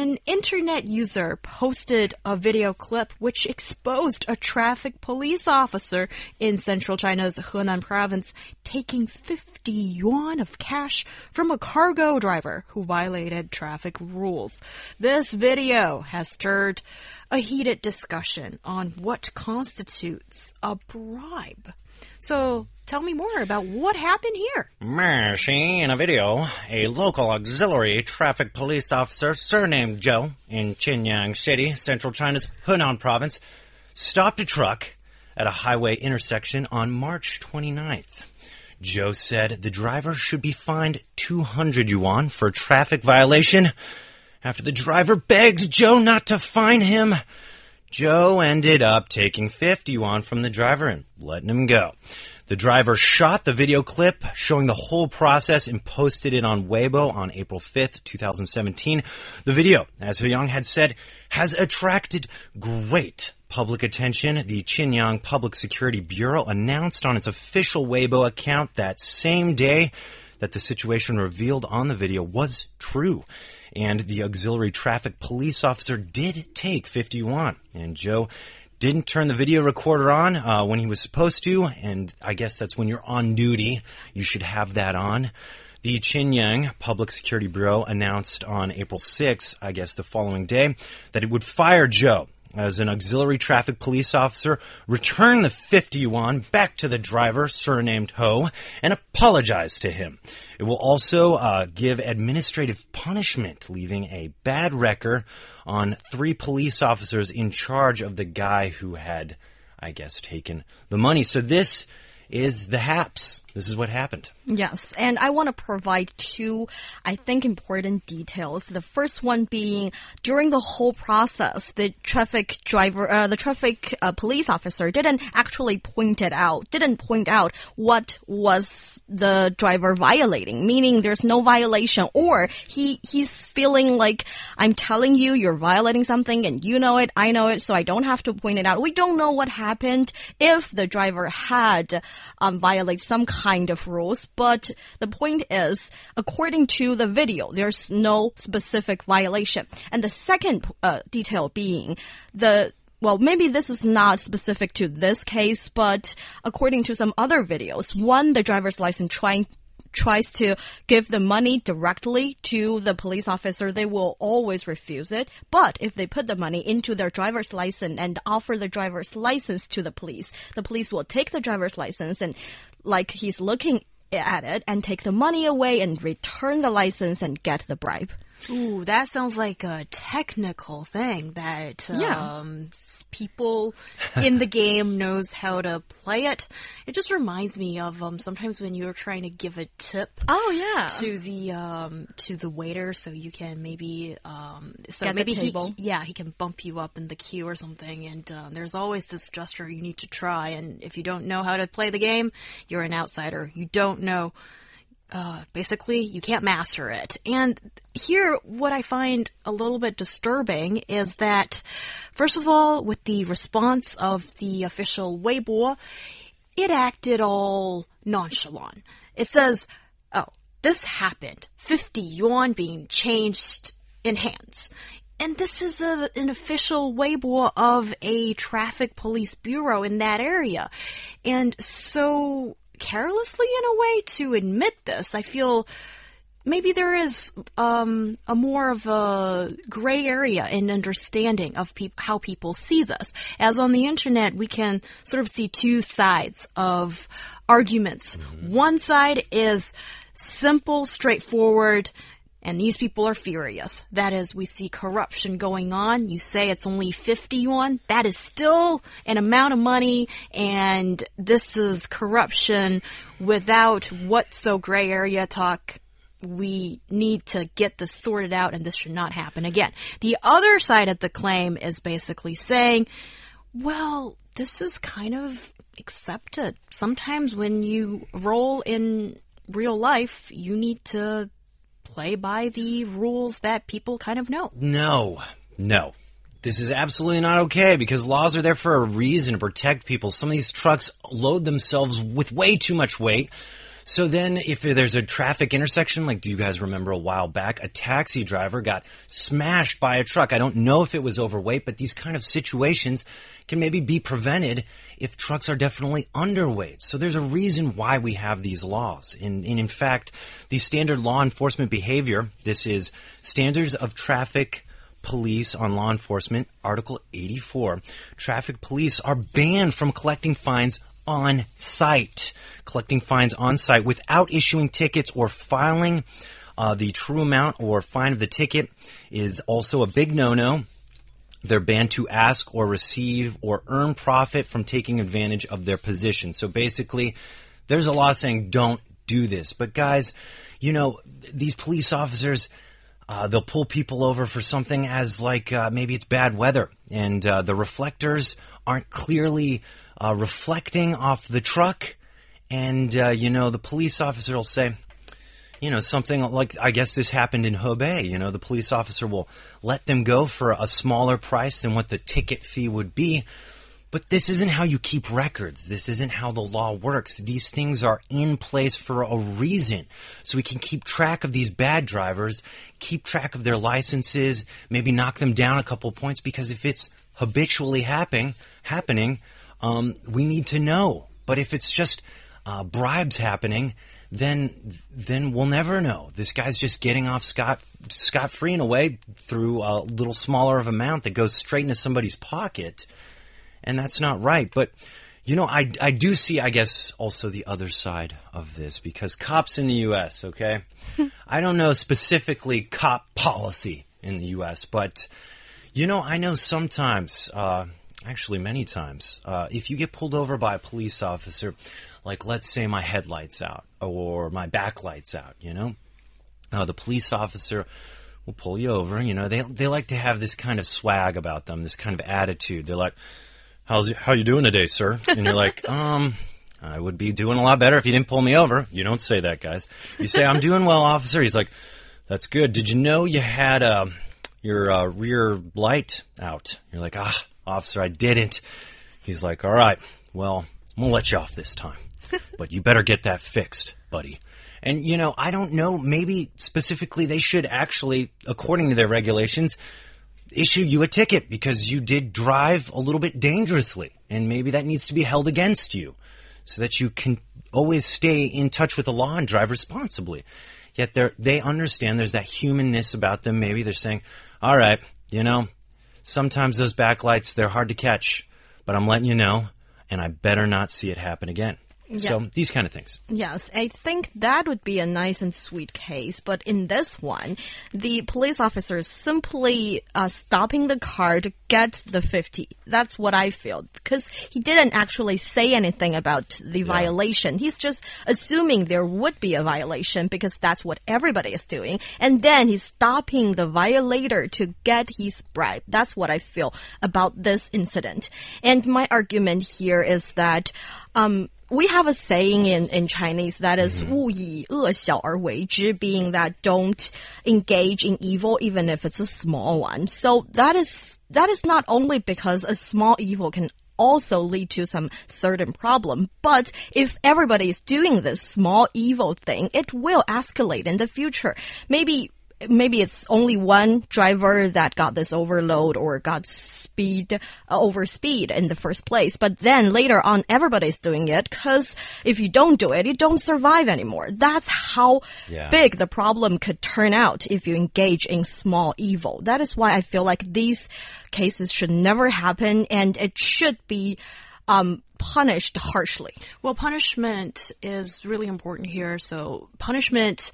An internet user posted a video clip which exposed a traffic police officer in central China's Henan province taking 50 yuan of cash from a cargo driver who violated traffic rules. This video has stirred a heated discussion on what constitutes a bribe. So tell me more about what happened here. See, in a video, a local auxiliary traffic police officer surnamed Joe in Qinyang City, central China's Henan province, stopped a truck at a highway intersection on March 29th. Joe said the driver should be fined 200 yuan for traffic violation. After the driver begged Joe not to fine him, Joe ended up taking 50 yuan from the driver and letting him go. The driver shot the video clip showing the whole process and posted it on Weibo on April 5th, 2017. The video, as Huyang had said, has attracted great public attention. The Qinyang Public Security Bureau announced on its official Weibo account that same day that the situation revealed on the video was true and the auxiliary traffic police officer did take 51. And Joe didn't turn the video recorder on uh, when he was supposed to, and I guess that's when you're on duty. You should have that on. The Qinyang Public Security Bureau announced on April 6, I guess the following day, that it would fire Joe as an auxiliary traffic police officer, return the 50 yuan back to the driver, surnamed Ho, and apologize to him. It will also uh, give administrative punishment, leaving a bad record on three police officers in charge of the guy who had, I guess, taken the money. So this is the haps. This is what happened. Yes, and I want to provide two, I think, important details. The first one being during the whole process, the traffic driver, uh, the traffic uh, police officer didn't actually point it out, didn't point out what was the driver violating, meaning there's no violation, or he he's feeling like I'm telling you you're violating something and you know it, I know it, so I don't have to point it out. We don't know what happened if the driver had um, violated some kind of rules, but the point is, according to the video, there's no specific violation. And the second uh, detail being the well, maybe this is not specific to this case, but according to some other videos, one, the driver's license trying tries to give the money directly to the police officer, they will always refuse it. But if they put the money into their driver's license and offer the driver's license to the police, the police will take the driver's license and like he's looking at it and take the money away and return the license and get the bribe. Ooh, that sounds like a technical thing that Yeah. um, people in the game knows how to play it. It just reminds me of um, sometimes when you're trying to give a tip Oh yeah. to the um, to the waiter, so you can maybe um, so Get maybe he yeah he can bump you up in the queue or something. And uh, there's always this gesture you need to try. And if you don't know how to play the game, you're an outsider. You don't know uh, basically you can't master it. And here, what I find a little bit disturbing is that, first of all, with the response of the official Weibo, it acted all nonchalant. It says, oh, this happened. 50 yuan being changed in hands. And this is a, an official Weibo of a traffic police bureau in that area. And so carelessly in a way to admit this, I feel maybe there is um, a more of a gray area in understanding of peop how people see this. As on the internet, we can sort of see two sides of arguments. One side is simple, straightforward, and these people are furious. That is, we see corruption going on. You say it's only 50 yuan. That is still an amount of money, and this is corruption without what so gray area talk. We need to get this sorted out, and this should not happen again. The other side of the claim is basically saying, well, this is kind of accepted. Sometimes when you roll in real life, you need to play by the rules that people kind of know. No, no. This is absolutely not okay because laws are there for a reason to protect people. Some of these trucks load themselves with way too much weight. So then, if there's a traffic intersection, like do you guys remember a while back, a taxi driver got smashed by a truck? I don't know if it was overweight, but these kind of situations can maybe be prevented if trucks are definitely underweight. So there's a reason why we have these laws. And, and in fact, the standard law enforcement behavior, this is Standards of Traffic Police on Law Enforcement, Article 84. Traffic police are banned from collecting fines on site, collecting fines on site without issuing tickets or filing uh, the true amount or fine of the ticket is also a big no-no. They're banned to ask or receive or earn profit from taking advantage of their position. So basically, there's a law saying don't do this. But guys, you know, these police officers, uh, they'll pull people over for something as like uh, maybe it's bad weather and uh, the reflectors aren't clearly uh, reflecting off the truck. And, uh, you know, the police officer will say, you know, something like, I guess this happened in Hebei. You know, the police officer will let them go for a smaller price than what the ticket fee would be. But this isn't how you keep records. This isn't how the law works. These things are in place for a reason. So we can keep track of these bad drivers, keep track of their licenses, maybe knock them down a couple points because if it's habitually happening, happening, um, we need to know. But if it's just uh, bribes happening, then then we'll never know. This guy's just getting off scot scot free in a way through a little smaller of amount that goes straight into somebody's pocket, and that's not right. But you know, I I do see, I guess, also the other side of this because cops in the U.S. Okay, I don't know specifically cop policy in the U.S., but you know, I know sometimes. Uh, actually many times. Uh, if you get pulled over by a police officer, like let's say my headlights out or my backlights out, you know, uh, the police officer will pull you over. You know, they they like to have this kind of swag about them, this kind of attitude. They're like, "How's how you doing today, sir?" And you're like, "Um." I would be doing a lot better if you didn't pull me over. You don't say that, guys. You say, I'm doing well, officer. He's like, that's good. Did you know you had uh, your uh, rear light out? You're like, ah, officer, I didn't. He's like, all right, well, I'm to let you off this time. but you better get that fixed, buddy. And, you know, I don't know, maybe specifically they should actually, according to their regulations, issue you a ticket because you did drive a little bit dangerously. And maybe that needs to be held against you so that you can always stay in touch with the law and drive responsibly. Yet they they understand there's that humanness about them. Maybe they're saying, all right, you know, sometimes those backlights, they're hard to catch, but I'm letting you know, and I better not see it happen again. So these kind of things. Yes, I think that would be a nice and sweet case. But in this one, the police officer is simply uh, stopping the car to get the 50. That's what I feel. Because he didn't actually say anything about the violation. He's just assuming there would be a violation because that's what everybody is doing. And then he's stopping the violator to get his bribe. That's what I feel about this incident. And my argument here is that, um, we have a saying in, in Chinese that is 勿以恶小而为之, being that don't engage in evil even if it's a small one. So that is that is not only because a small evil can also lead to some certain problem. But if everybody is doing this small evil thing, it will escalate in the future. Maybe maybe it's only one driver that got this overload or got speed uh, over speed in the first place. But then later on, everybody's doing it because if you don't do it, you don't survive anymore. That's how Yeah. big the problem could turn out if you engage in small evil. That is why I feel like these cases should never happen and it should be um, punished harshly. Well, punishment is really important here. So, punishment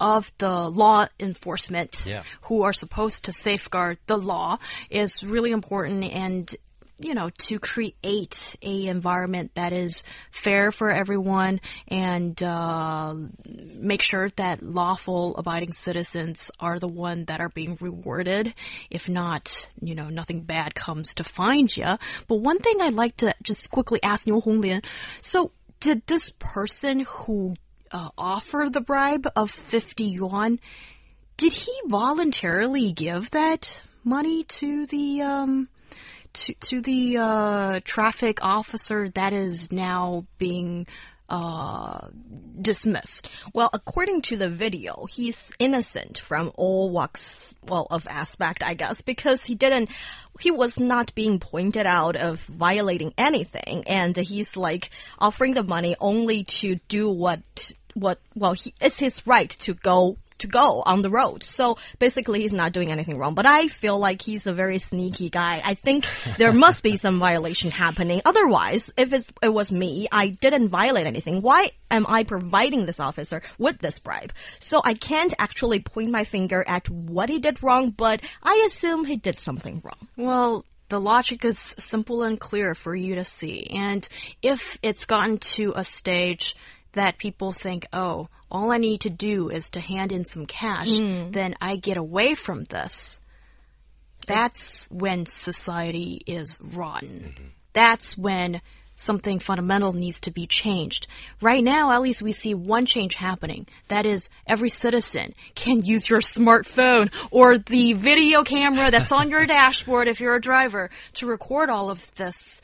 of the law enforcement Yeah. who are supposed to safeguard the law is really important and you know to create a environment that is fair for everyone and uh, make sure that lawful abiding citizens are the one that are being rewarded. If not you know nothing bad comes to find you but one thing i'd like to just quickly ask Niu Honglian so did this person who uh, offer the bribe of 50 yuan, did he voluntarily give that money to the um to to the uh traffic officer that is now being uh dismissed? Well, according to the video, he's innocent from all walks well of aspect, I guess, because he didn't he was not being pointed out of violating anything and he's like offering the money only to do what what well he it's his right to go to go on the road. So basically, he's not doing anything wrong. But I feel like he's a very sneaky guy. I think there must be some violation happening. Otherwise, if it was me, I didn't violate anything. Why am I providing this officer with this bribe? So I can't actually point my finger at what he did wrong, but I assume he did something wrong. Well, the logic is simple and clear for you to see. And if it's gotten to a stage that people think, oh, all I need to do is to hand in some cash, hmm. then I get away from this. That's when society is rotten. Mm-hmm. That's when something fundamental needs to be changed. Right now, at least we see one change happening. That is, every citizen can use your smartphone or the video camera that's on your dashboard if you're a driver to record all of this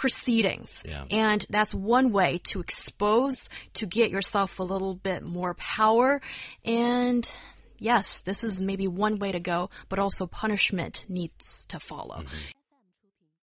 proceedings. Yeah. And that's one way to expose, to get yourself a little bit more power. And yes, this is maybe one way to go, but also punishment needs to follow. Mm-hmm.